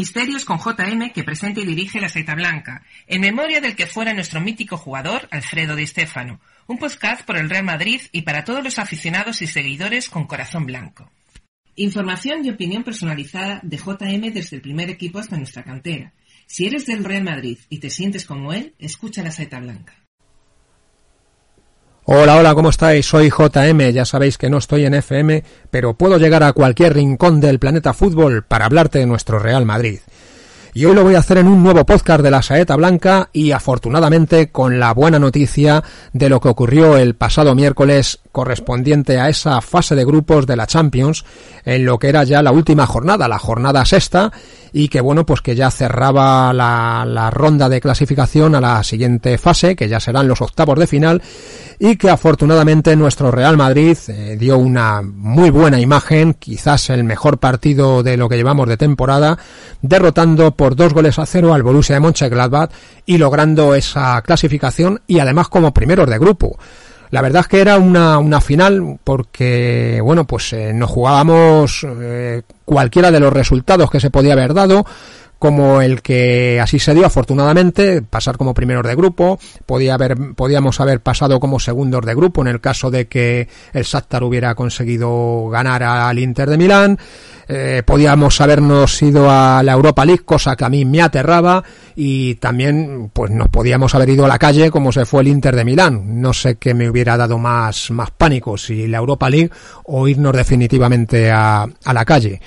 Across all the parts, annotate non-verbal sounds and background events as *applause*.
misterios con JM que presenta y dirige la Saeta Blanca, en memoria del que fuera nuestro mítico jugador Alfredo Di Stéfano, un podcast por el Real Madrid y para todos los aficionados y seguidores con corazón blanco. Información y opinión personalizada de JM desde el primer equipo hasta nuestra cantera. Si eres del Real Madrid y te sientes como él, escucha la Saeta Blanca. Hola, hola, ¿cómo estáis? Soy JM, ya sabéis que no estoy en FM, pero puedo llegar a cualquier rincón del planeta fútbol para hablarte de nuestro Real Madrid. Y hoy lo voy a hacer en un nuevo podcast de la Saeta Blanca y afortunadamente con la buena noticia de lo que ocurrió el pasado miércoles correspondiente a esa fase de grupos de la Champions en lo que era ya la última jornada, la jornada sexta y que bueno pues que ya cerraba la, la ronda de clasificación a la siguiente fase que ya serán los octavos de final y que afortunadamente nuestro Real Madrid eh, dio una muy buena imagen, quizás el mejor partido de lo que llevamos de temporada, derrotando por dos goles a cero al Borussia de Mönchengladbach y logrando esa clasificación y además como primeros de grupo. La verdad es que era una, una final porque, bueno, pues eh, nos jugábamos eh, cualquiera de los resultados que se podía haber dado como el que así se dio afortunadamente, pasar como primeros de grupo, podía haber, podíamos haber pasado como segundos de grupo en el caso de que el Shakhtar hubiera conseguido ganar al Inter de Milán, eh, podíamos habernos ido a la Europa League, cosa que a mí me aterraba, y también pues nos podíamos haber ido a la calle como se fue el Inter de Milán. No sé qué me hubiera dado más, más pánico, si la Europa League o irnos definitivamente a, a la calle.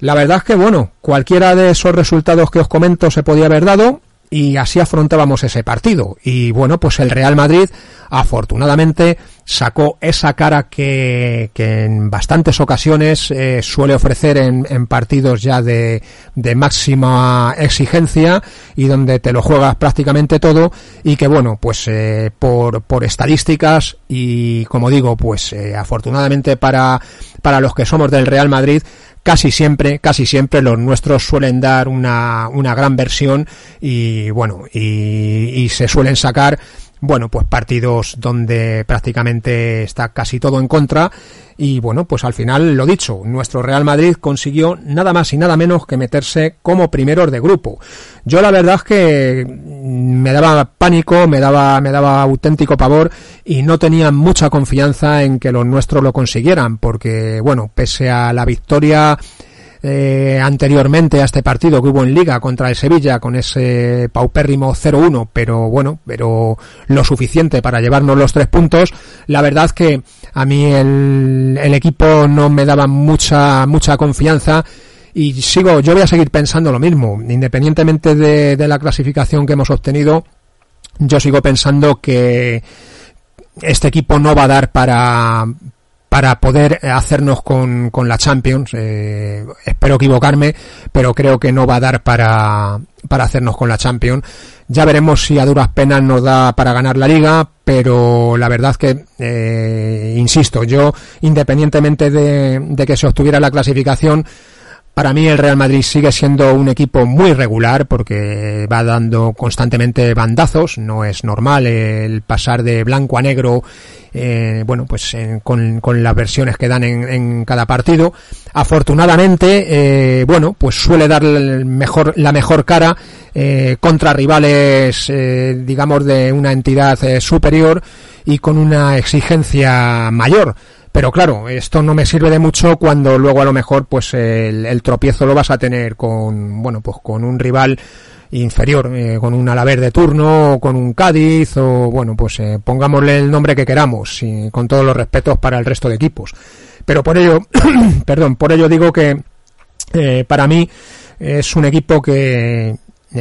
La verdad es que, bueno, cualquiera de esos resultados que os comento se podía haber dado y así afrontábamos ese partido. Y bueno, pues el Real Madrid afortunadamente sacó esa cara que, que en bastantes ocasiones eh, suele ofrecer en, en partidos ya de, de, máxima exigencia y donde te lo juegas prácticamente todo y que bueno, pues eh, por, por estadísticas y como digo, pues eh, afortunadamente para, para los que somos del Real Madrid, casi siempre, casi siempre los nuestros suelen dar una, una gran versión y bueno, y, y se suelen sacar bueno, pues partidos donde prácticamente está casi todo en contra y bueno, pues al final lo dicho, nuestro Real Madrid consiguió nada más y nada menos que meterse como primeros de grupo. Yo la verdad es que me daba pánico, me daba me daba auténtico pavor y no tenía mucha confianza en que los nuestros lo consiguieran porque bueno, pese a la victoria eh, anteriormente a este partido que hubo en Liga contra el Sevilla con ese paupérrimo 0-1, pero bueno, pero lo suficiente para llevarnos los tres puntos. La verdad que a mí el, equipo no me daba mucha, mucha confianza y sigo, yo voy a seguir pensando lo mismo, independientemente de, de la clasificación que hemos obtenido, yo sigo pensando que este equipo no va a dar para, para poder hacernos con, con la Champions. Eh, espero equivocarme, pero creo que no va a dar para, para hacernos con la Champions. Ya veremos si a duras penas nos da para ganar la liga, pero la verdad que, eh, insisto, yo, independientemente de, de que se obtuviera la clasificación, para mí el Real Madrid sigue siendo un equipo muy regular porque va dando constantemente bandazos. No es normal el pasar de blanco a negro, eh, bueno, pues en, con, las versiones que dan en, cada partido. Afortunadamente, eh, bueno, pues suele dar la mejor cara eh, contra rivales, eh, digamos, de una entidad eh, superior y con una exigencia mayor. Pero claro, esto no me sirve de mucho cuando luego a lo mejor pues el, tropiezo lo vas a tener con, bueno, pues con un rival inferior, eh, con un Alaver de turno, o con un Cádiz, o bueno, pues eh, pongámosle el nombre que queramos, y con todos los respetos para el resto de equipos. Pero por ello, *clears throat* perdón, por ello digo que eh, para mí es un equipo que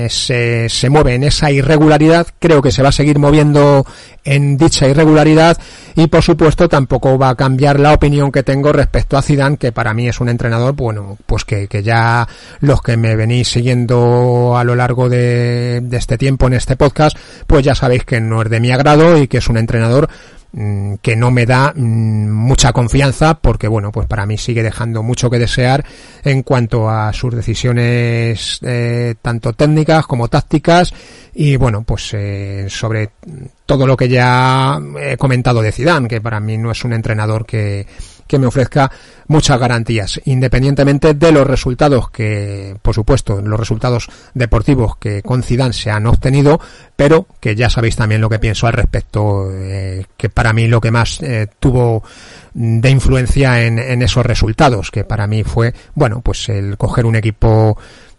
se, se mueve en esa irregularidad, creo que se va a seguir moviendo en dicha irregularidad y por supuesto tampoco va a cambiar la opinión que tengo respecto a Zidane, que para mí es un entrenador, bueno, pues que, que ya los que me venís siguiendo a lo largo de, de este tiempo en este podcast, pues ya sabéis que no es de mi agrado y que es un entrenador que no me da mm, mucha confianza porque bueno pues para mí sigue dejando mucho que desear en cuanto a sus decisiones eh, tanto técnicas como tácticas y bueno pues eh, sobre todo lo que ya he comentado de Zidane que para mí no es un entrenador que que me ofrezca muchas garantías, independientemente de los resultados que, por supuesto, los resultados deportivos que con Zidane se han obtenido, pero que ya sabéis también lo que pienso al respecto, eh, que para mí lo que más eh, tuvo de influencia en, en esos resultados, que para mí fue, bueno, pues el coger un equipo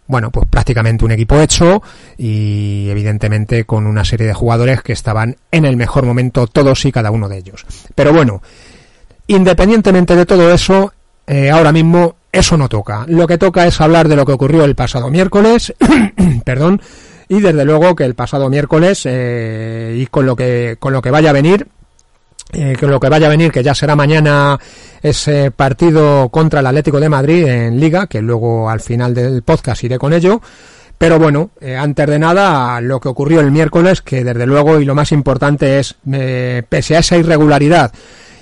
bueno, pues prácticamente un equipo hecho y evidentemente con una serie de jugadores que estaban en el mejor momento todos y cada uno de ellos. Pero bueno, independientemente de todo eso, eh, ahora mismo eso no toca. Lo que toca es hablar de lo que ocurrió el pasado miércoles, *clears throat* perdón, y desde luego que el pasado miércoles eh, y con lo que con lo que vaya a venir eh, que lo que vaya a venir, que ya será mañana ese partido contra el Atlético de Madrid en Liga, que luego al final del podcast iré con ello. Pero bueno, antes de nada, lo que ocurrió el miércoles, que desde luego y lo más importante es, eh, pese a esa irregularidad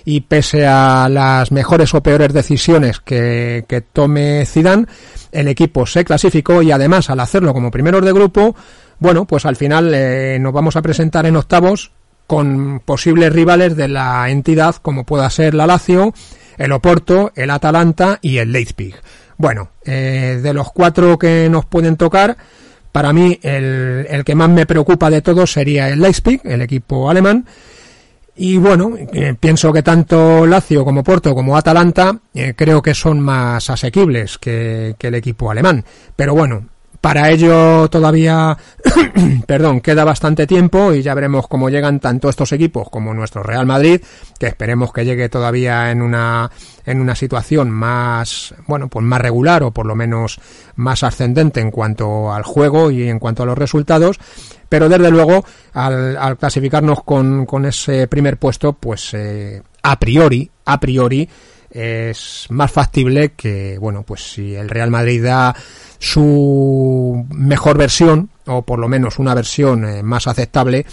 y pese a las mejores o peores decisiones que, tome Zidane, el equipo se clasificó y además al hacerlo como primeros de grupo, bueno, pues al final nos vamos a presentar en octavos con posibles rivales de la entidad como pueda ser la Lazio, el Oporto, el Atalanta y el Leipzig. Bueno, eh, de los cuatro que nos pueden tocar, para mí el, el, que más me preocupa de todos sería el Leipzig, el equipo alemán. Y bueno, eh, pienso que tanto Lazio como Porto como Atalanta eh, creo que son más asequibles que, que el equipo alemán. Pero bueno, para ello todavía, *coughs* perdón, queda bastante tiempo y ya veremos cómo llegan tanto estos equipos como nuestro Real Madrid, que esperemos que llegue todavía en una en una situación más, bueno, pues más regular o por lo menos más ascendente en cuanto al juego y en cuanto a los resultados. Pero desde luego, al, clasificarnos con, con, ese primer puesto, pues eh, a priori, a priori, es más factible que, bueno, pues si el Real Madrid da su mejor versión, o por lo menos una versión eh, más aceptable,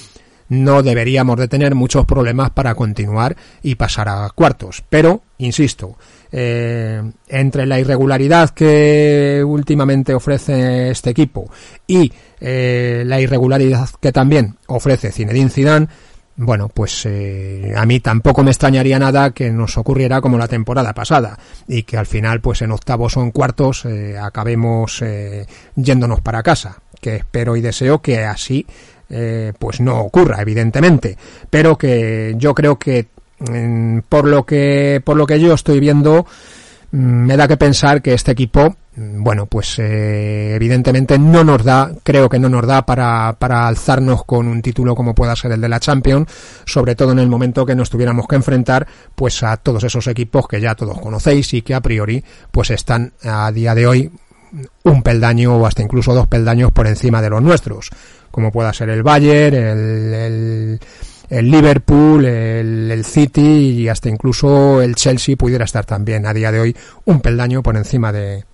no deberíamos de tener muchos problemas para continuar y pasar a cuartos. Pero, insisto, eh, entre la irregularidad que últimamente ofrece este equipo y eh, la irregularidad que también ofrece Zinedine Zidane, bueno, pues eh, a mí tampoco me extrañaría nada que nos ocurriera como la temporada pasada y que al final, pues en octavos o en cuartos, eh, acabemos eh, yéndonos para casa. Que espero y deseo que así, eh, pues no ocurra, evidentemente. Pero que yo creo que mm, por lo que por lo que yo estoy viendo me da que pensar que este equipo bueno, pues eh, evidentemente no nos da, creo que no nos da para, para alzarnos con un título como pueda ser el de la Champions, sobre todo en el momento que nos tuviéramos que enfrentar pues a todos esos equipos que ya todos conocéis y que a priori pues están a día de hoy un peldaño o hasta incluso dos peldaños por encima de los nuestros, como pueda ser el Bayern, el, el el Liverpool, el, City y hasta incluso el Chelsea pudiera estar también a día de hoy un peldaño por encima de,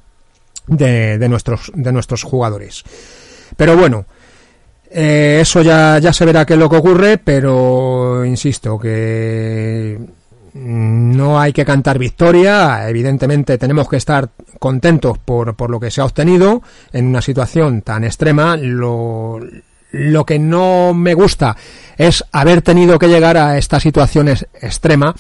de, de, nuestros, de nuestros jugadores. Pero bueno, eh, eso ya, ya se verá qué es lo que ocurre, pero insisto que no hay que cantar victoria, evidentemente tenemos que estar contentos por, por lo que se ha obtenido en una situación tan extrema. Lo, lo que no me gusta es haber tenido que llegar a esta situación extrema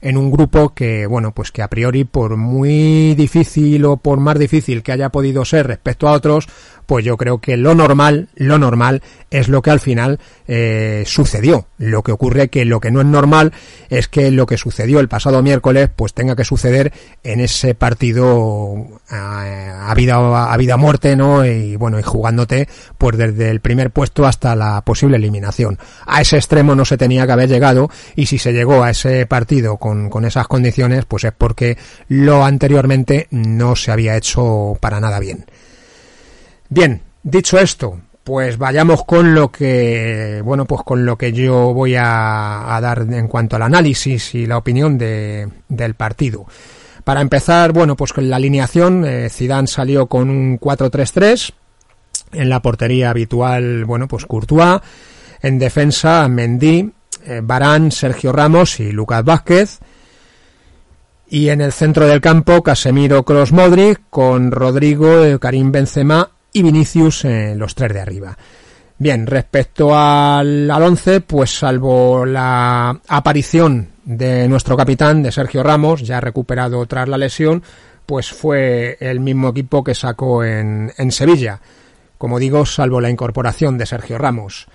en un grupo que, bueno, pues que a priori por muy difícil o por más difícil que haya podido ser respecto a otros, pues yo creo que lo normal, lo normal es lo que al final eh, sucedió. Lo que ocurre que lo que no es normal es que lo que sucedió el pasado miércoles pues tenga que suceder en ese partido a, a vida a vida muerte, ¿no? Y bueno, y jugándote pues desde el primer puesto hasta la posible eliminación. A ese extremo no se tenía que haber llegado y si se llegó a ese partido con, con esas condiciones, pues es porque lo anteriormente no se había hecho para nada bien. Bien, dicho esto, pues vayamos con lo que, bueno, pues con lo que yo voy a, dar en cuanto al análisis y la opinión de, del partido. Para empezar, bueno, pues con la alineación, eh, Zidane salió con un 4-3-3, en la portería habitual, bueno, pues Courtois, en defensa Mendy, eh, Barán, Sergio Ramos y Lucas Vázquez, y en el centro del campo Casemiro Cross Modric con Rodrigo, eh, Karim Benzema y Vinicius eh, los tres de arriba. Bien, respecto al, al once, pues salvo la aparición de nuestro capitán, de Sergio Ramos, ya recuperado tras la lesión, pues fue el mismo equipo que sacó en, en Sevilla. Como digo, salvo la incorporación de Sergio Ramos.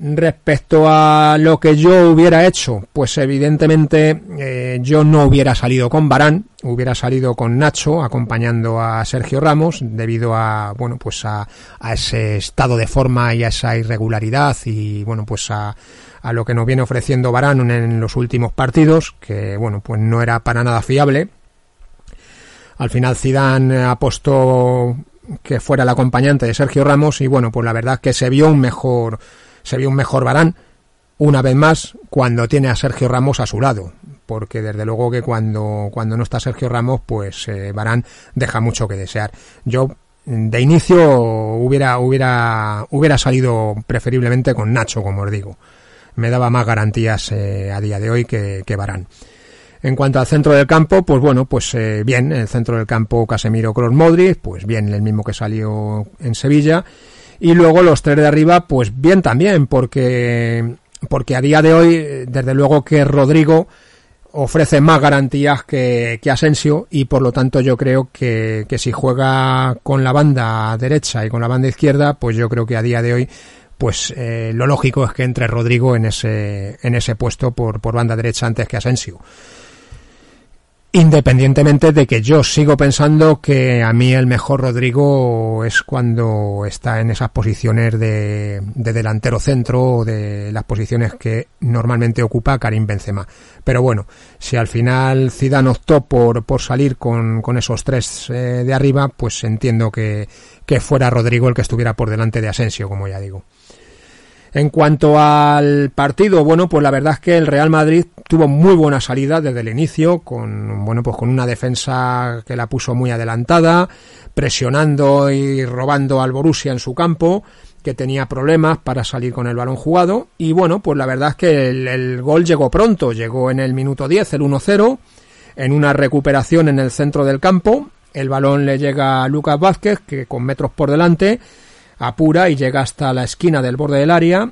Respecto a lo que yo hubiera hecho, pues evidentemente eh, yo no hubiera salido con Barán, hubiera salido con Nacho acompañando a Sergio Ramos debido a bueno pues a, ese estado de forma y a esa irregularidad y bueno pues a, a lo que nos viene ofreciendo Barán en los últimos partidos que bueno pues no era para nada fiable. Al final Zidane apostó que fuera el acompañante de Sergio Ramos y bueno pues la verdad que se vio un mejor se vio un mejor Barán, una vez más, cuando tiene a Sergio Ramos a su lado. Porque desde luego que cuando, cuando no está Sergio Ramos, pues eh, Barán deja mucho que desear. Yo de inicio hubiera, hubiera, hubiera salido preferiblemente con Nacho, como os digo. Me daba más garantías eh, a día de hoy que, que Barán. En cuanto al centro del campo, pues bueno, pues eh, bien, el centro del campo Casemiro Cross Modric, pues bien, el mismo que salió en Sevilla. Y luego los tres de arriba, pues bien también, porque, porque a día de hoy, desde luego que Rodrigo ofrece más garantías que, que Asensio y por lo tanto yo creo que, que si juega con la banda derecha y con la banda izquierda, pues yo creo que a día de hoy pues eh, lo lógico es que entre Rodrigo en ese, en ese puesto por, por banda derecha antes que Asensio. Independientemente de que yo sigo pensando que a mí el mejor Rodrigo es cuando está en esas posiciones de, de delantero centro o de las posiciones que normalmente ocupa Karim Benzema. Pero bueno, si al final Zidane optó por, por salir con, con esos tres eh, de arriba, pues entiendo que, que fuera Rodrigo el que estuviera por delante de Asensio, como ya digo. En cuanto al partido, bueno, pues la verdad es que el Real Madrid tuvo muy buena salida desde el inicio, con bueno, pues con una defensa que la puso muy adelantada, presionando y robando al Borussia en su campo, que tenía problemas para salir con el balón jugado, y bueno, pues la verdad es que el, el gol llegó pronto, llegó en el minuto 10, el 1-0, en una recuperación en el centro del campo, el balón le llega a Lucas Vázquez, que con metros por delante, apura y llega hasta la esquina del borde del área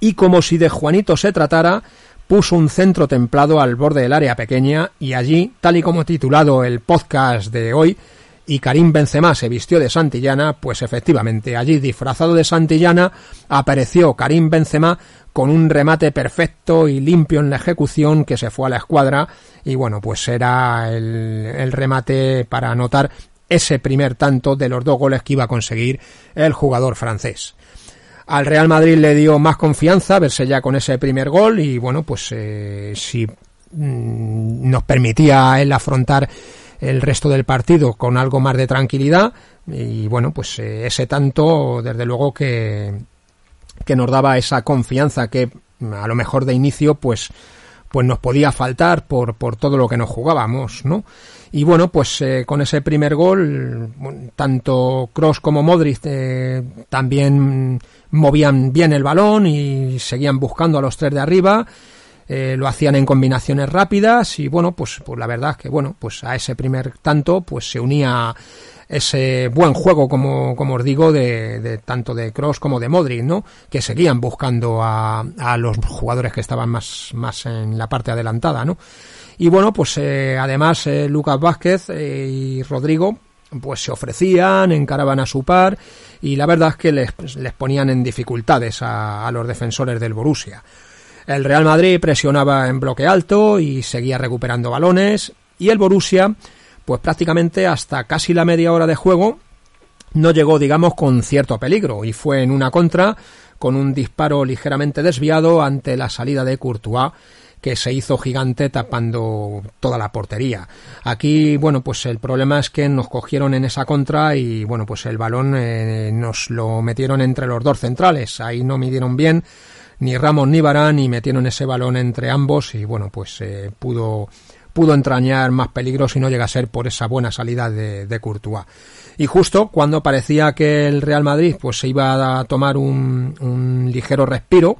y como si de Juanito se tratara, puso un centro templado al borde del área pequeña y allí, tal y como titulado el podcast de hoy, y Karim Benzema se vistió de Santillana, pues efectivamente allí disfrazado de Santillana apareció Karim Benzema con un remate perfecto y limpio en la ejecución que se fue a la escuadra y bueno pues era el, el remate para anotar ese primer tanto de los dos goles que iba a conseguir el jugador francés. Al Real Madrid le dio más confianza verse ya con ese primer gol y bueno, pues eh, si mm, nos permitía él afrontar el resto del partido con algo más de tranquilidad y bueno, pues eh, ese tanto desde luego que, que nos daba esa confianza que a lo mejor de inicio pues pues nos podía faltar por, por todo lo que nos jugábamos, ¿no? Y bueno, pues eh, con ese primer gol, tanto Cross como Modric eh, también movían bien el balón y seguían buscando a los tres de arriba. Eh, lo hacían en combinaciones rápidas y bueno, pues, pues la verdad es que bueno, pues a ese primer tanto pues se unía ese buen juego, como, como os digo, de, tanto de Cross como de Modric, ¿no? Que seguían buscando a, a los jugadores que estaban más, más en la parte adelantada, ¿no? Y bueno, pues eh, además eh, Lucas Vázquez eh, y Rodrigo pues se ofrecían, encaraban a su par y la verdad es que les, les ponían en dificultades a, a los defensores del Borussia. El Real Madrid presionaba en bloque alto y seguía recuperando balones y el Borussia pues prácticamente hasta casi la media hora de juego no llegó, digamos, con cierto peligro y fue en una contra con un disparo ligeramente desviado ante la salida de Courtois que se hizo gigante tapando toda la portería. Aquí, bueno, pues el problema es que nos cogieron en esa contra y, bueno, pues el balón eh, nos lo metieron entre los dos centrales. Ahí no midieron bien ni Ramos ni Barán y metieron ese balón entre ambos y, bueno, pues eh, pudo pudo entrañar más peligro si no llega a ser por esa buena salida de, de Courtois. Y justo cuando parecía que el Real Madrid pues se iba a tomar un, un ligero respiro,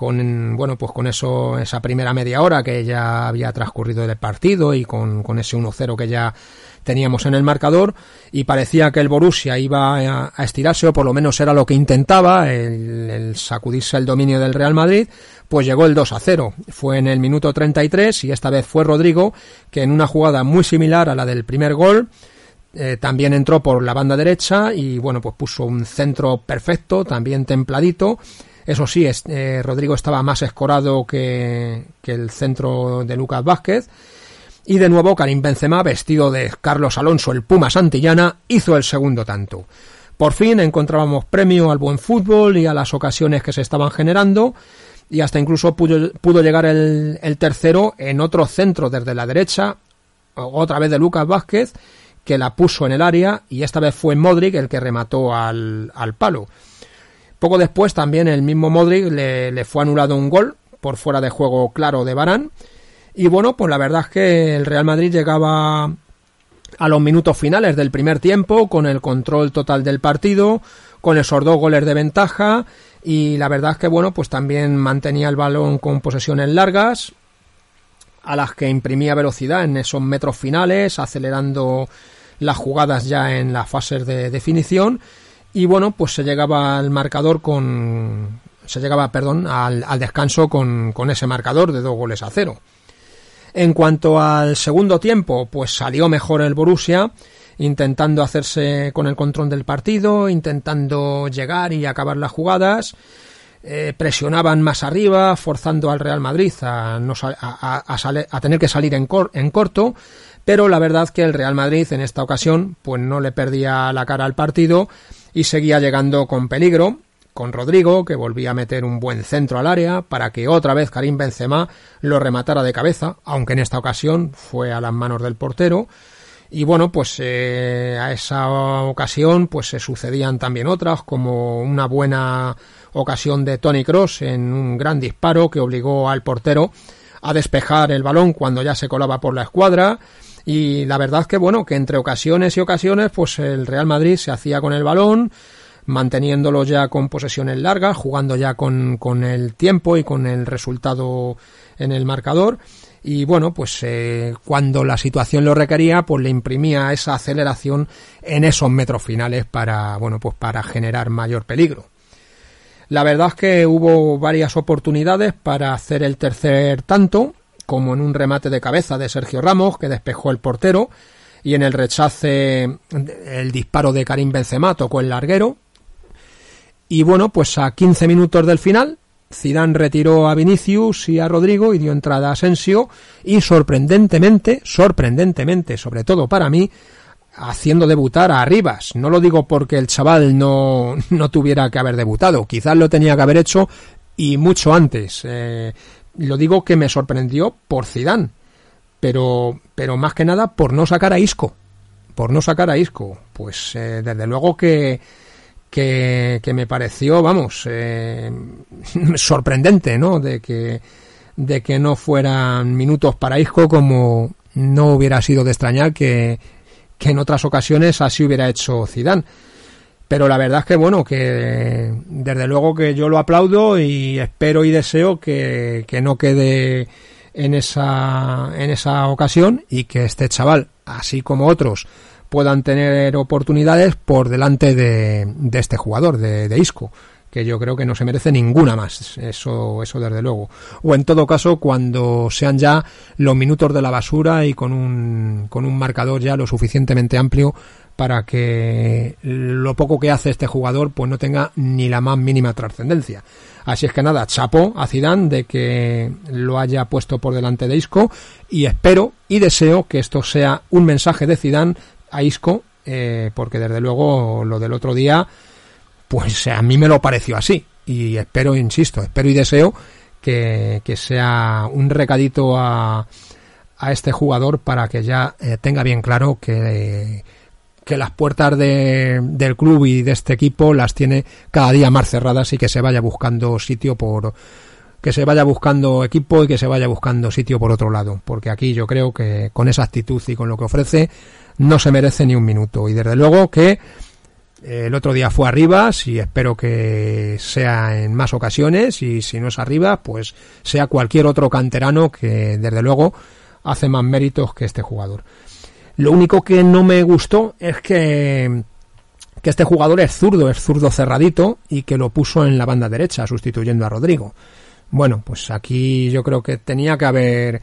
con bueno pues con eso esa primera media hora que ya había transcurrido del partido y con, con ese 1-0 que ya teníamos en el marcador y parecía que el Borussia iba a, estirarse o por lo menos era lo que intentaba el, sacudirse el dominio del Real Madrid pues llegó el 2 a 0 fue en el minuto 33 y esta vez fue Rodrigo que en una jugada muy similar a la del primer gol eh, también entró por la banda derecha y bueno pues puso un centro perfecto también templadito eso sí, eh, Rodrigo estaba más escorado que, el centro de Lucas Vázquez. Y de nuevo Karim Benzema, vestido de Carlos Alonso, el Puma Santillana, hizo el segundo tanto. Por fin encontrábamos premio al buen fútbol y a las ocasiones que se estaban generando y hasta incluso pudo, llegar el, tercero en otro centro desde la derecha, otra vez de Lucas Vázquez, que la puso en el área y esta vez fue Modric el que remató al palo. Poco después también el mismo Modric le, fue anulado un gol por fuera de juego claro de Barán. Y bueno, pues la verdad es que el Real Madrid llegaba a los minutos finales del primer tiempo con el control total del partido, con esos dos goles de ventaja y la verdad es que bueno, pues también mantenía el balón con posesiones largas a las que imprimía velocidad en esos metros finales, acelerando las jugadas ya en las fases de definición y bueno, pues se llegaba al marcador con. Se llegaba, perdón, al, descanso con, con ese marcador de dos goles a cero. En cuanto al segundo tiempo, pues salió mejor el Borussia, intentando hacerse con el control del partido, intentando llegar y acabar las jugadas. Eh, presionaban más arriba, forzando al Real Madrid a, no, a, a, tener que salir en, en corto, pero la verdad que el Real Madrid en esta ocasión pues no le perdía la cara al partido y seguía llegando con peligro, con Rodrigo, que volvía a meter un buen centro al área para que otra vez Karim Benzema lo rematara de cabeza, aunque en esta ocasión fue a las manos del portero. Y bueno, pues eh, a esa ocasión pues se sucedían también otras, como una buena ocasión de Tony Cross en un gran disparo que obligó al portero a despejar el balón cuando ya se colaba por la escuadra y la verdad que bueno, que entre ocasiones y ocasiones, pues el Real Madrid se hacía con el balón, manteniéndolo ya con posesiones largas, jugando ya con, con el tiempo y con el resultado en el marcador. Y bueno, pues eh, cuando la situación lo requería, pues le imprimía esa aceleración en esos metros finales para, bueno, pues para generar mayor peligro. La verdad es que hubo varias oportunidades para hacer el tercer tanto, como en un remate de cabeza de Sergio Ramos que despejó el portero y en el rechace el disparo de Karim Benzema tocó el larguero y bueno pues a 15 minutos del final Zidane retiró a Vinicius y a Rodrigo y dio entrada a Asensio y sorprendentemente sorprendentemente sobre todo para mí haciendo debutar a Rivas. No lo digo porque el chaval no, no tuviera que haber debutado, quizás lo tenía que haber hecho y mucho antes. Eh, lo digo que me sorprendió por Zidane, pero, pero más que nada por no sacar a Isco, por no sacar a Isco, pues eh, desde luego que, que, me pareció, vamos, eh, *laughs* sorprendente, ¿no? De que, de que no fueran minutos para Isco como no hubiera sido de extrañar que, que en otras ocasiones así hubiera hecho Zidane pero la verdad es que bueno, que desde luego que yo lo aplaudo y espero y deseo que, no quede en esa, en esa ocasión y que este chaval, así como otros, puedan tener oportunidades por delante de, de este jugador, de, de Isco que yo creo que no se merece ninguna más, eso, eso desde luego. O en todo caso, cuando sean ya los minutos de la basura y con un, con un marcador ya lo suficientemente amplio para que lo poco que hace este jugador pues no tenga ni la más mínima trascendencia. Así es que nada, chapo a Zidane de que lo haya puesto por delante de Isco y espero y deseo que esto sea un mensaje de Zidane a Isco eh, porque desde luego lo del otro día pues a mí me lo pareció así. Y espero, insisto, espero y deseo que, sea un recadito a, a este jugador para que ya eh, tenga bien claro que que las puertas del club y de este equipo las tiene cada día más cerradas y que se vaya buscando sitio por que se vaya buscando equipo y que se vaya buscando sitio por otro lado, porque aquí yo creo que con esa actitud y con lo que ofrece no se merece ni un minuto. Y desde luego que El otro día fue arriba, y espero que sea en más ocasiones y si no es arriba, pues sea cualquier otro canterano que desde luego hace más méritos que este jugador. Lo único que no me gustó es que que este jugador es zurdo, es zurdo cerradito y que lo puso en la banda derecha sustituyendo a Rodrigo. Bueno, pues aquí yo creo que tenía que haber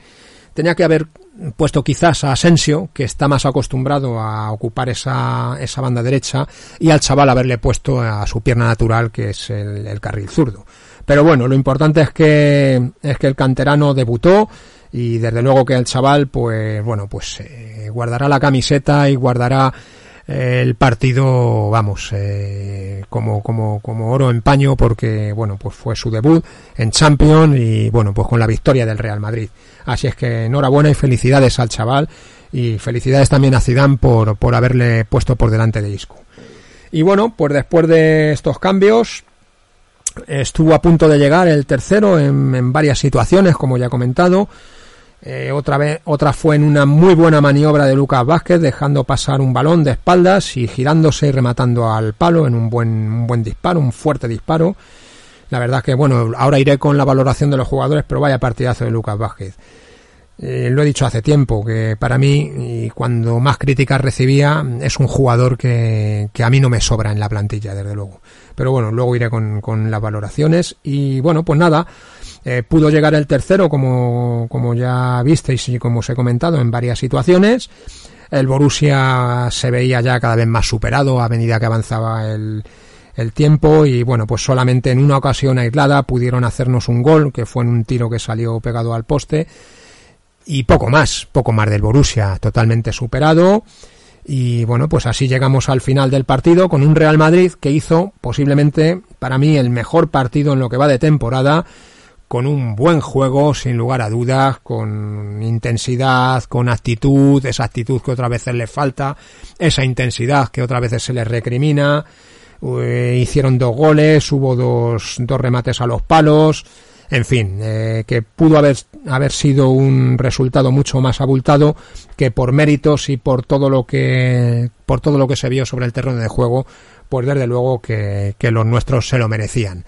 tenía que haber puesto quizás a Asensio, que está más acostumbrado a ocupar esa, esa banda derecha, y al chaval haberle puesto a su pierna natural, que es el, carril zurdo. Pero bueno, lo importante es que, es que el canterano debutó, y desde luego que el chaval, pues bueno, pues eh, guardará la camiseta y guardará el partido, vamos, eh, como, como, como oro en paño porque, bueno, pues fue su debut en Champions y, bueno, pues con la victoria del Real Madrid. Así es que enhorabuena y felicidades al chaval y felicidades también a Zidane por, por haberle puesto por delante de Isco. Y bueno, pues después de estos cambios, estuvo a punto de llegar el tercero en, en varias situaciones, como ya he comentado. Eh, otra vez, otra fue en una muy buena maniobra de Lucas Vázquez, dejando pasar un balón de espaldas y girándose y rematando al palo en un buen, un buen disparo, un fuerte disparo. La verdad que, bueno, ahora iré con la valoración de los jugadores, pero vaya partidazo de Lucas Vázquez. Eh, lo he dicho hace tiempo, que para mí, y cuando más críticas recibía, es un jugador que, que a mí no me sobra en la plantilla, desde luego. Pero bueno, luego iré con, con las valoraciones. Y bueno, pues nada, eh, pudo llegar el tercero, como, como ya visteis y como os he comentado, en varias situaciones. El Borussia se veía ya cada vez más superado a medida que avanzaba el, el tiempo y bueno, pues solamente en una ocasión aislada pudieron hacernos un gol, que fue en un tiro que salió pegado al poste y poco más, poco más del Borussia, totalmente superado. Y bueno, pues así llegamos al final del partido con un Real Madrid que hizo posiblemente para mí el mejor partido en lo que va de temporada con un buen juego, sin lugar a dudas, con intensidad, con actitud, esa actitud que otras veces le falta, esa intensidad que otras veces se les recrimina. Eh, hicieron dos goles, hubo dos, dos remates a los palos, en fin, eh, que pudo haber, haber sido un resultado mucho más abultado que por méritos y por todo lo que, por todo lo que se vio sobre el terreno de juego, pues desde luego que, que los nuestros se lo merecían.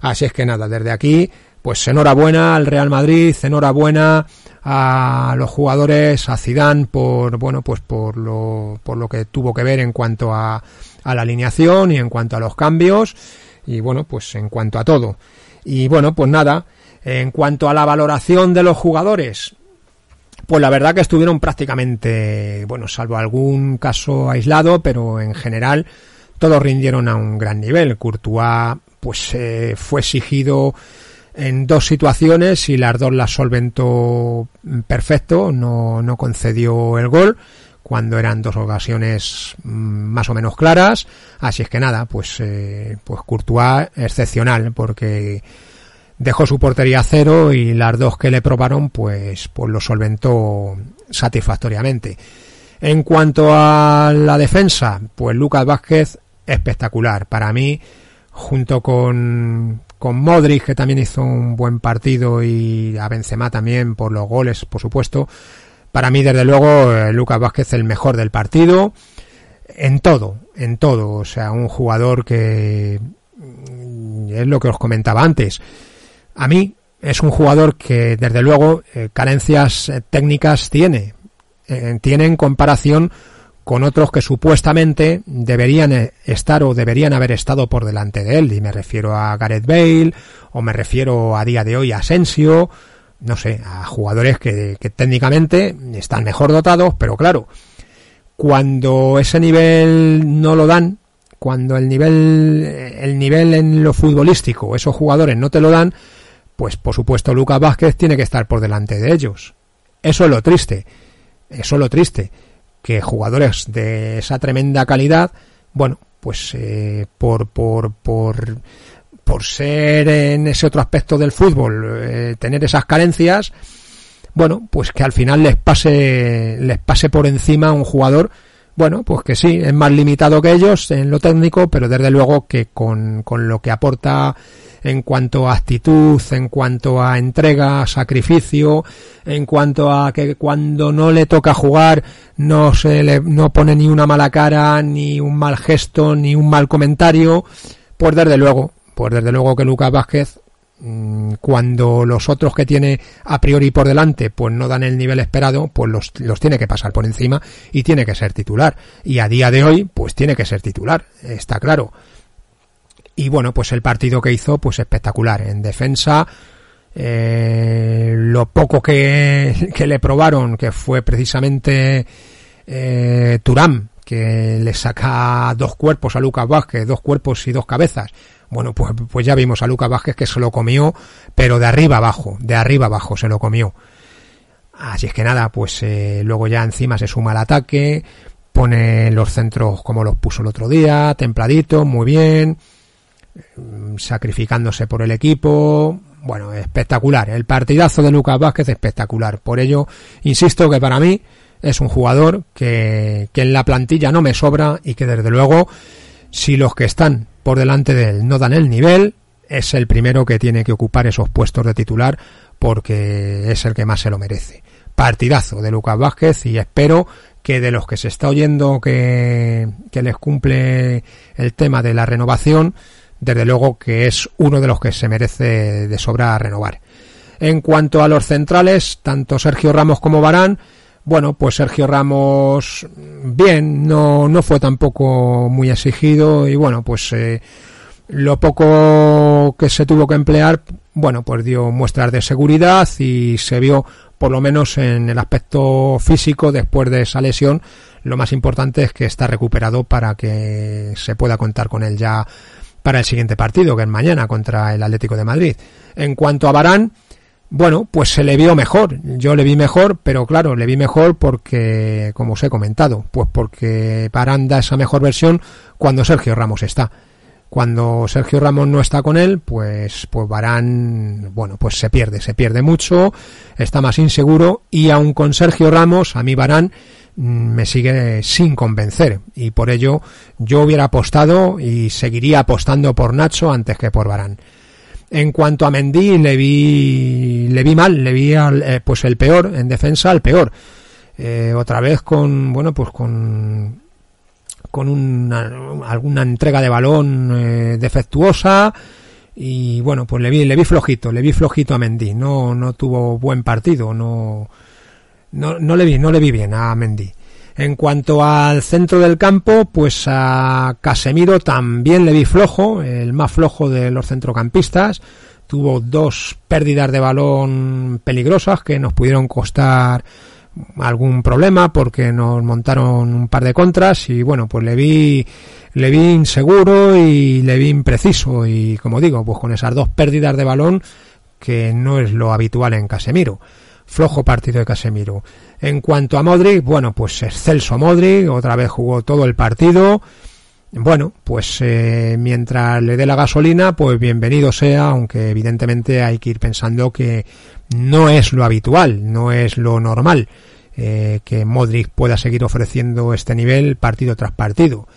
Así es que nada, desde aquí pues enhorabuena al Real Madrid, enhorabuena a los jugadores, a Zidane por bueno, pues por lo por lo que tuvo que ver en cuanto a, a la alineación y en cuanto a los cambios y bueno, pues en cuanto a todo. Y bueno, pues nada, en cuanto a la valoración de los jugadores, pues la verdad que estuvieron prácticamente, bueno, salvo algún caso aislado, pero en general todos rindieron a un gran nivel. Courtois pues eh, fue exigido en dos situaciones y las dos las solventó perfecto, no, no concedió el gol cuando eran dos ocasiones mm, más o menos claras, así es que nada, pues, eh, pues Courtois excepcional porque dejó su portería a cero y las dos que le probaron pues, pues lo solventó satisfactoriamente. En cuanto a la defensa, pues Lucas Vázquez espectacular. Para mí, junto con, con Modric, que también hizo un buen partido, y a Benzema también por los goles, por supuesto. Para mí, desde luego, eh, Lucas Vázquez el mejor del partido, en todo, en todo. O sea, un jugador que mm, es lo que os comentaba antes. A mí es un jugador que, desde luego, eh, carencias eh, técnicas tiene. tiene en comparación con otros que supuestamente deberían eh, estar o deberían haber estado por delante de él. Y me refiero a Gareth Bale, o me refiero a día de hoy a Asensio, no sé, a jugadores que, que técnicamente están mejor dotados, pero claro, cuando ese nivel no lo dan, cuando el nivel, el nivel en lo futbolístico, esos jugadores no te lo dan, pues por supuesto Lucas Vázquez tiene que estar por delante de ellos. Eso es lo triste. Eso es lo triste que jugadores de esa tremenda calidad, bueno, pues eh, por, por, por, por ser en ese otro aspecto del fútbol, eh, tener esas carencias, bueno, pues que al final les pase, les pase por encima a un jugador, bueno, pues que sí, es más limitado que ellos en lo técnico, pero desde luego que con, con lo que aporta en cuanto a actitud, en cuanto a entrega, sacrificio, en cuanto a que cuando no le toca jugar no se le no pone ni una mala cara, ni un mal gesto, ni un mal comentario, pues desde luego, pues desde luego que Lucas Vázquez mm, cuando los otros que tiene a priori por delante pues no dan el nivel esperado, pues los, los, tiene que pasar por encima y tiene que ser titular. Y a día de hoy, pues tiene que ser titular, está claro. Y bueno, pues el partido que hizo, pues espectacular. En defensa, eh, lo poco que, *laughs* que, le probaron, que fue precisamente eh, Turán, que le saca dos cuerpos a Lucas Vázquez, dos cuerpos y dos cabezas. Bueno, pues, pues ya vimos a Lucas Vázquez que se lo comió, pero de arriba abajo, de arriba abajo se lo comió. Así es que nada, pues eh, luego ya encima se suma el ataque, pone los centros como los puso el otro día, templadito, muy bien sacrificándose por el equipo. Bueno, espectacular. El partidazo de Lucas Vázquez espectacular. Por ello, insisto que para mí es un jugador que, que en la plantilla no me sobra y que desde luego, si los que están por delante de él no dan el nivel, es el primero que tiene que ocupar esos puestos de titular porque es el que más se lo merece. Partidazo de Lucas Vázquez y espero que de los que se está oyendo que, que les cumple el tema de la renovación, desde luego que es uno de los que se merece de sobra renovar. En cuanto a los centrales, tanto Sergio Ramos como Barán, bueno, pues Sergio Ramos, bien, no, no fue tampoco muy exigido y bueno, pues eh, lo poco que se tuvo que emplear, bueno, pues dio muestras de seguridad y se vio, por lo menos en el aspecto físico, después de esa lesión, lo más importante es que está recuperado para que se pueda contar con él ya para el siguiente partido, que es mañana contra el Atlético de Madrid. En cuanto a Barán, bueno, pues se le vio mejor. Yo le vi mejor, pero claro, le vi mejor porque, como os he comentado, pues porque Barán da esa mejor versión cuando Sergio Ramos está. Cuando Sergio Ramos no está con él, pues, pues Barán, bueno, pues se pierde, se pierde mucho, está más inseguro y aun con Sergio Ramos, a mí Barán me sigue sin convencer y por ello yo hubiera apostado y seguiría apostando por Nacho antes que por Barán. En cuanto a Mendy le vi le vi mal, le vi al, eh, pues el peor en defensa, el peor. Eh, otra vez con bueno pues con con una, alguna entrega de balón eh, defectuosa y bueno pues le vi le vi flojito, le vi flojito a Mendy, no no tuvo buen partido, no no, no le vi, no le vi bien a Mendy. En cuanto al centro del campo, pues a Casemiro también le vi flojo, el más flojo de los centrocampistas. Tuvo dos pérdidas de balón peligrosas que nos pudieron costar algún problema porque nos montaron un par de contras y bueno, pues le vi le vi inseguro y le vi impreciso y como digo, pues con esas dos pérdidas de balón que no es lo habitual en Casemiro flojo partido de Casemiro. En cuanto a Modric, bueno, pues excelso Modric, otra vez jugó todo el partido. Bueno, pues eh, mientras le dé la gasolina, pues bienvenido sea, aunque evidentemente hay que ir pensando que no es lo habitual, no es lo normal eh, que Modric pueda seguir ofreciendo este nivel partido tras partido.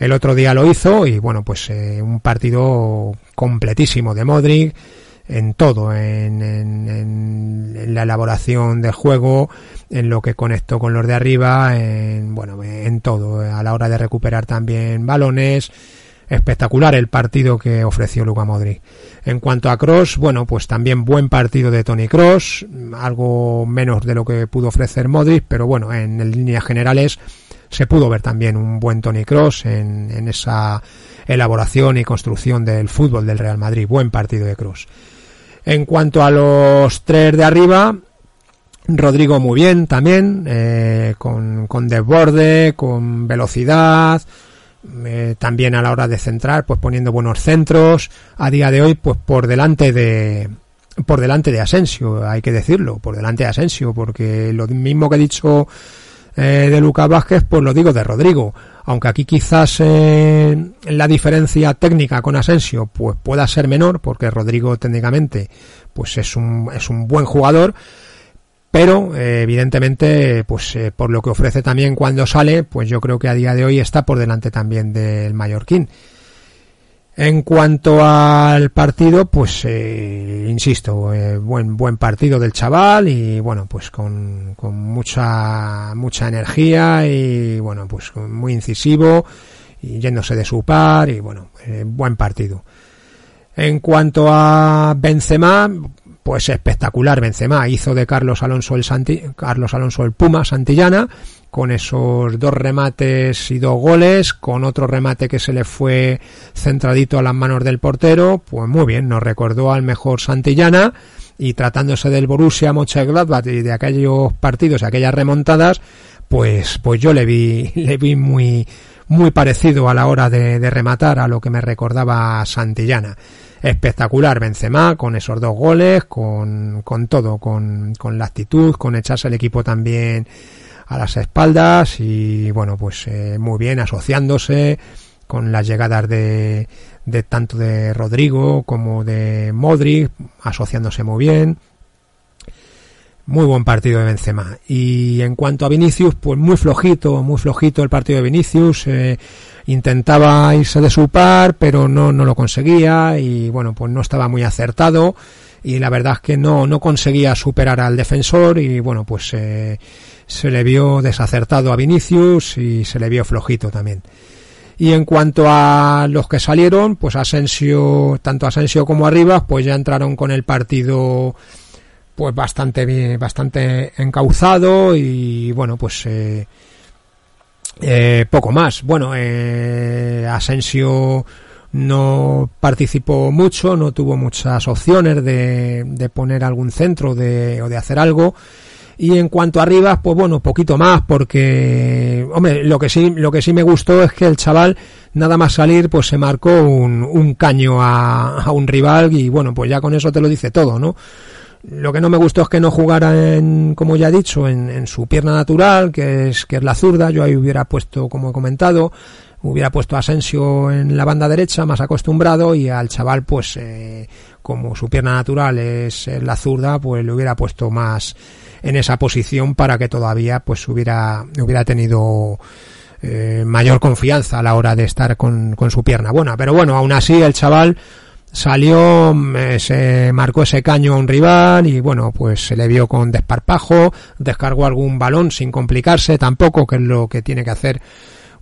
El otro día lo hizo y bueno, pues eh, un partido completísimo de Modric en todo, en, en, la elaboración del juego, en lo que conectó con los de arriba, en, bueno, en todo, a la hora de recuperar también balones, espectacular el partido que ofreció Luka Modric. En cuanto a Cross, bueno, pues también buen partido de Tony Cross, algo menos de lo que pudo ofrecer Modric, pero bueno, en, líneas generales se pudo ver también un buen Tony Cross en, en esa elaboración y construcción del fútbol del Real Madrid. Buen partido de Cross. En cuanto a los tres de arriba, Rodrigo muy bien también, eh, con, con desborde, con velocidad, eh, también a la hora de centrar, pues poniendo buenos centros. A día de hoy, pues por delante de por delante de Asensio, hay que decirlo, por delante de Asensio, porque lo mismo que he dicho eh, de Lucas Vázquez, pues lo digo de Rodrigo. Aunque aquí quizás eh, la diferencia técnica con Asensio pues pueda ser menor, porque Rodrigo técnicamente pues es un, es un buen jugador, pero eh, evidentemente pues por lo que ofrece también cuando sale, pues yo creo que a día de hoy está por delante también del Mallorquín. En cuanto al partido, pues eh, insisto, eh, buen buen partido del chaval y bueno, pues con, con mucha mucha energía y bueno, pues muy incisivo y yéndose de su par y bueno, eh, buen partido. En cuanto a Benzema, pues espectacular Benzema, hizo de Carlos Alonso el Santi, Carlos Alonso el Puma Santillana con esos dos remates y dos goles, con otro remate que se le fue centradito a las manos del portero, pues muy bien, nos recordó al mejor Santillana y tratándose del Borussia Mönchengladbach y de aquellos partidos, aquellas remontadas, pues pues yo le vi *laughs* le vi muy muy parecido a la hora de, de rematar a lo que me recordaba Santillana. Espectacular Benzema con esos dos goles, con, con todo, con, con la actitud, con echarse el equipo también a las espaldas y bueno, pues eh, muy bien asociándose con las llegadas de, de tanto de Rodrigo como de Modric, asociándose muy bien. Muy buen partido de Benzema. Y en cuanto a Vinicius, pues muy flojito, muy flojito el partido de Vinicius. Eh, intentaba irse de su par, pero no, no lo conseguía y bueno, pues no estaba muy acertado y la verdad es que no, no conseguía superar al defensor y bueno, pues eh, se le vio desacertado a Vinicius y se le vio flojito también. Y en cuanto a los que salieron, pues Asensio, tanto Asensio como Arribas, pues ya entraron con el partido pues bastante bien, bastante encauzado y bueno, pues eh, eh, poco más. Bueno, eh, Asensio no participó mucho, no tuvo muchas opciones de, de poner algún centro de, o de hacer algo y en cuanto a Rivas, pues bueno, poquito más, porque, hombre, lo que sí, lo que sí me gustó es que el chaval, nada más salir, pues se marcó un, un caño a, a un rival y bueno, pues ya con eso te lo dice todo, ¿no? Lo que no me gustó es que no jugara en, como ya he dicho, en, en, su pierna natural, que es, que es la zurda. Yo ahí hubiera puesto, como he comentado, hubiera puesto a Asensio en la banda derecha, más acostumbrado, y al chaval, pues, eh, como su pierna natural es la zurda, pues le hubiera puesto más, en esa posición para que todavía pues hubiera, hubiera tenido eh, mayor confianza a la hora de estar con, con su pierna buena. Pero bueno, aún así el chaval salió, eh, se marcó ese caño a un rival y bueno, pues se le vio con desparpajo, descargó algún balón sin complicarse tampoco, que es lo que tiene que hacer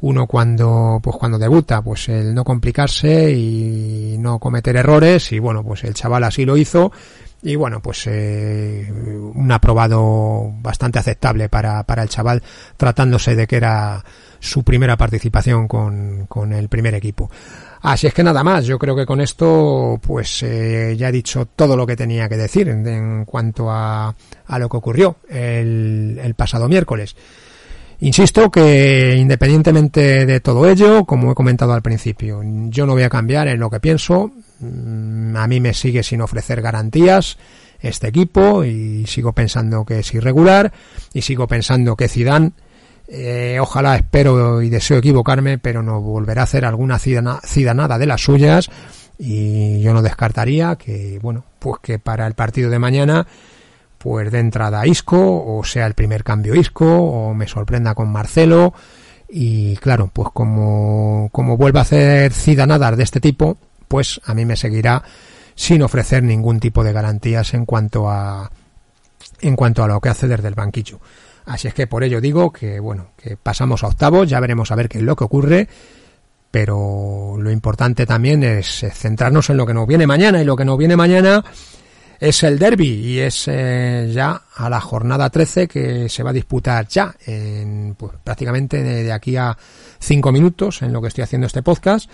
uno cuando pues cuando debuta, pues el no complicarse y no cometer errores y bueno, pues el chaval así lo hizo y bueno, pues eh, un aprobado bastante aceptable para, para el chaval, tratándose de que era su primera participación con, con el primer equipo. Así es que nada más, yo creo que con esto pues eh, ya he dicho todo lo que tenía que decir en, en cuanto a, a, lo que ocurrió el, el pasado miércoles. Insisto que independientemente de todo ello, como he comentado al principio, yo no voy a cambiar en lo que pienso. Mm, a mí me sigue sin ofrecer garantías este equipo y sigo pensando que es irregular y sigo pensando que Zidane eh, ojalá espero y deseo equivocarme, pero no volverá a hacer alguna cidanada de las suyas y yo no descartaría que, bueno, pues que para el partido de mañana pues de entrada Isco, o sea el primer cambio Isco, o me sorprenda con Marcelo, y claro, pues como, como vuelva a hacer cidanadas de este tipo, pues a mí me seguirá sin ofrecer ningún tipo de garantías en cuanto a en cuanto a lo que hace desde el banquillo. Así es que por ello digo que bueno, que pasamos a octavos, ya veremos a ver qué es lo que ocurre, pero lo importante también es centrarnos en lo que nos viene mañana y lo que nos viene mañana es el derby y es eh, ya a la jornada 13 que se va a disputar ya en pues, prácticamente de, de, aquí a cinco minutos en lo que estoy haciendo este podcast.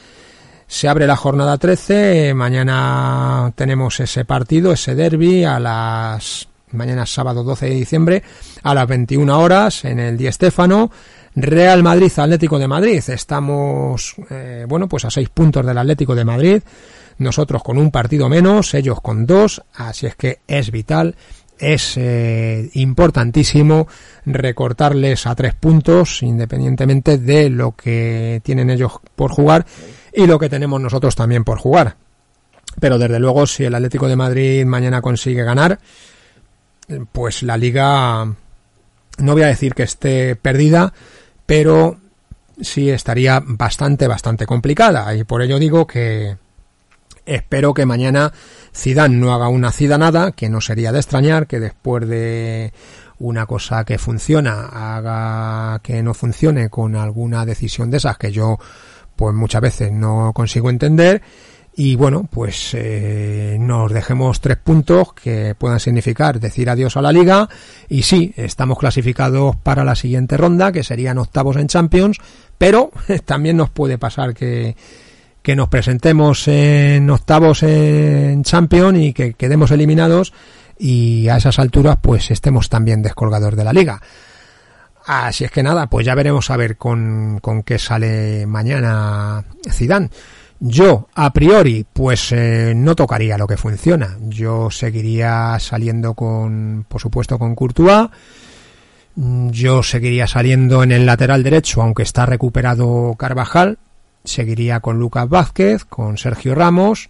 Se abre la jornada 13, mañana tenemos ese partido, ese derby a las mañana sábado 12 de diciembre a las 21 horas en el Di Stéfano. Real Madrid Atlético de Madrid. Estamos eh, bueno, pues a seis puntos del Atlético de Madrid nosotros con un partido menos, ellos con dos, así es que es vital, es eh, importantísimo recortarles a tres puntos independientemente de lo que tienen ellos por jugar y lo que tenemos nosotros también por jugar. Pero desde luego si el Atlético de Madrid mañana consigue ganar, pues la liga no voy a decir que esté perdida, pero sí estaría bastante, bastante complicada. Y por ello digo que, Espero que mañana Zidane no haga una nada que no sería de extrañar, que después de una cosa que funciona haga que no funcione con alguna decisión de esas que yo pues muchas veces no consigo entender y bueno pues eh, nos dejemos tres puntos que puedan significar decir adiós a la liga y sí estamos clasificados para la siguiente ronda que serían octavos en Champions pero *laughs* también nos puede pasar que que nos presentemos en octavos en Champions y que quedemos eliminados y a esas alturas pues estemos también descolgados de la liga. Así es que nada, pues ya veremos a ver con, con qué sale mañana Zidane. Yo, a priori, pues eh, no tocaría lo que funciona. Yo seguiría saliendo con, por supuesto, con Courtois. Yo seguiría saliendo en el lateral derecho, aunque está recuperado Carvajal seguiría con Lucas Vázquez, con Sergio Ramos,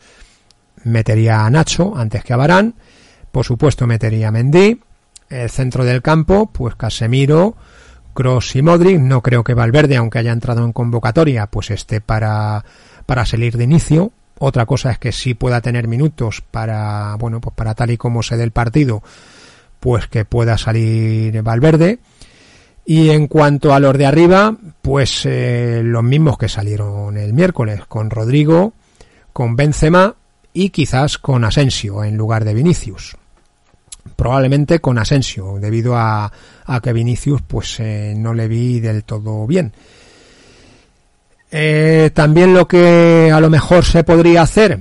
metería a Nacho antes que a Barán, por supuesto metería a Mendy, el centro del campo, pues Casemiro, Cross y Modric, no creo que Valverde, aunque haya entrado en convocatoria, pues esté para, para salir de inicio. Otra cosa es que sí pueda tener minutos para, bueno, pues para tal y como se dé el partido, pues que pueda salir Valverde. Y en cuanto a los de arriba, pues eh, los mismos que salieron el miércoles, con Rodrigo, con Benzema y quizás con Asensio en lugar de Vinicius. Probablemente con Asensio, debido a, que Vinicius pues eh, no le vi del todo bien. Eh, también lo que a lo mejor se podría hacer,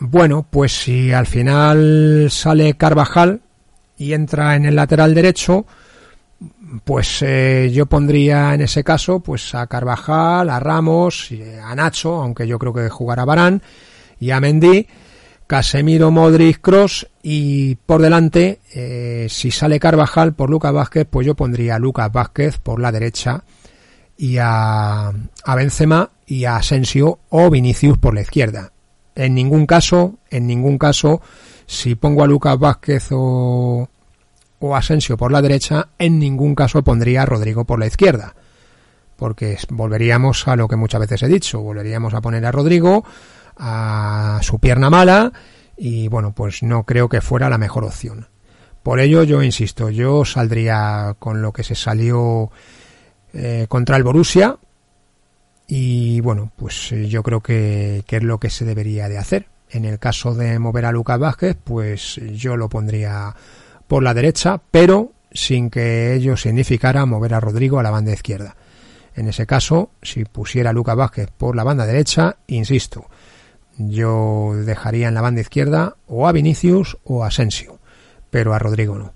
bueno, pues si al final sale Carvajal y entra en el lateral derecho, pues eh, yo pondría en ese caso pues a Carvajal, a Ramos, a Nacho, aunque yo creo que jugará Barán, y a Mendy, Casemiro, Modric, Cross y por delante, eh, si sale Carvajal por Lucas Vázquez, pues yo pondría a Lucas Vázquez por la derecha y a, a Benzema y a Asensio o Vinicius por la izquierda. En ningún caso, en ningún caso, si pongo a Lucas Vázquez o, o Asensio por la derecha, en ningún caso pondría a Rodrigo por la izquierda. Porque volveríamos a lo que muchas veces he dicho, volveríamos a poner a Rodrigo a su pierna mala y bueno, pues no creo que fuera la mejor opción. Por ello yo insisto, yo saldría con lo que se salió eh, contra el Borussia y bueno, pues yo creo que, que es lo que se debería de hacer. En el caso de mover a Lucas Vázquez, pues yo lo pondría por la derecha, pero sin que ello significara mover a Rodrigo a la banda izquierda. En ese caso, si pusiera a Lucas Vázquez por la banda derecha, insisto, yo dejaría en la banda izquierda o a Vinicius o a Asensio, pero a Rodrigo no.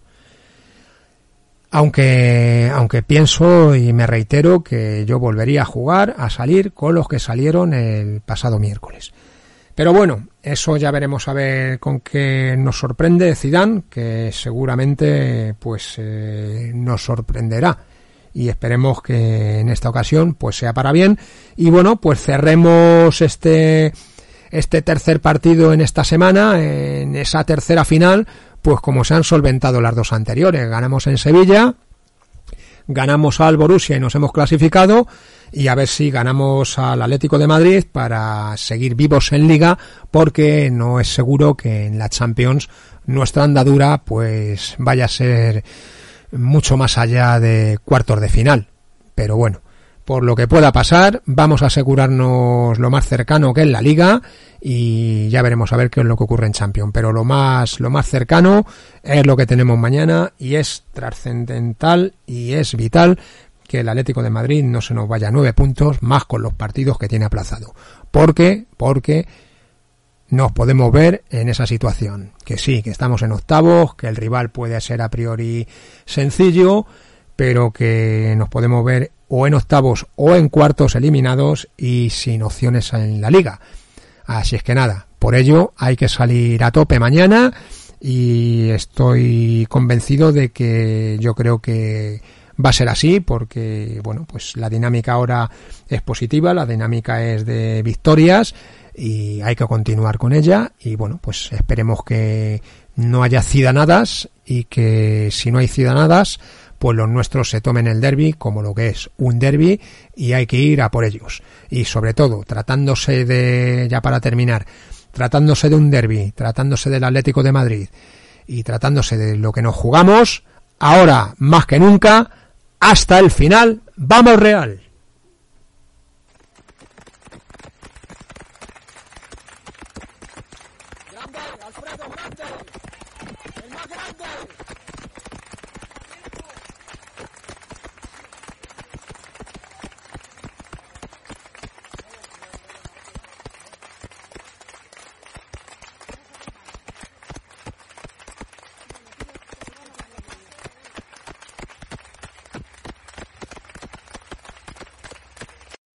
Aunque, aunque pienso y me reitero que yo volvería a jugar, a salir con los que salieron el pasado miércoles. Pero bueno, eso ya veremos a ver con qué nos sorprende Zidane, que seguramente pues eh, nos sorprenderá y esperemos que en esta ocasión pues sea para bien y bueno, pues cerremos este este tercer partido en esta semana, en esa tercera final, pues como se han solventado las dos anteriores, ganamos en Sevilla, ganamos al Borussia y nos hemos clasificado y a ver si ganamos al Atlético de Madrid para seguir vivos en liga porque no es seguro que en la Champions nuestra andadura pues vaya a ser mucho más allá de cuartos de final. Pero bueno, por lo que pueda pasar, vamos a asegurarnos lo más cercano que es la liga y ya veremos a ver qué es lo que ocurre en Champions. Pero lo más, lo más cercano es lo que tenemos mañana y es trascendental y es vital que el Atlético de Madrid no se nos vaya nueve puntos más con los partidos que tiene aplazado. ¿Por qué? Porque nos podemos ver en esa situación. Que sí, que estamos en octavos, que el rival puede ser a priori sencillo, pero que nos podemos ver o en octavos o en cuartos eliminados y sin opciones en la liga. Así es que nada, por ello hay que salir a tope mañana y estoy convencido de que yo creo que va a ser así porque bueno pues la dinámica ahora es positiva la dinámica es de victorias y hay que continuar con ella y bueno pues esperemos que no haya cidanadas y que si no hay cidanadas pues los nuestros se tomen el derby como lo que es un derby y hay que ir a por ellos. Y sobre todo, tratándose de, ya para terminar, tratándose de un derby, tratándose del Atlético de Madrid y tratándose de lo que nos jugamos, ahora más que nunca, hasta el final, vamos Real.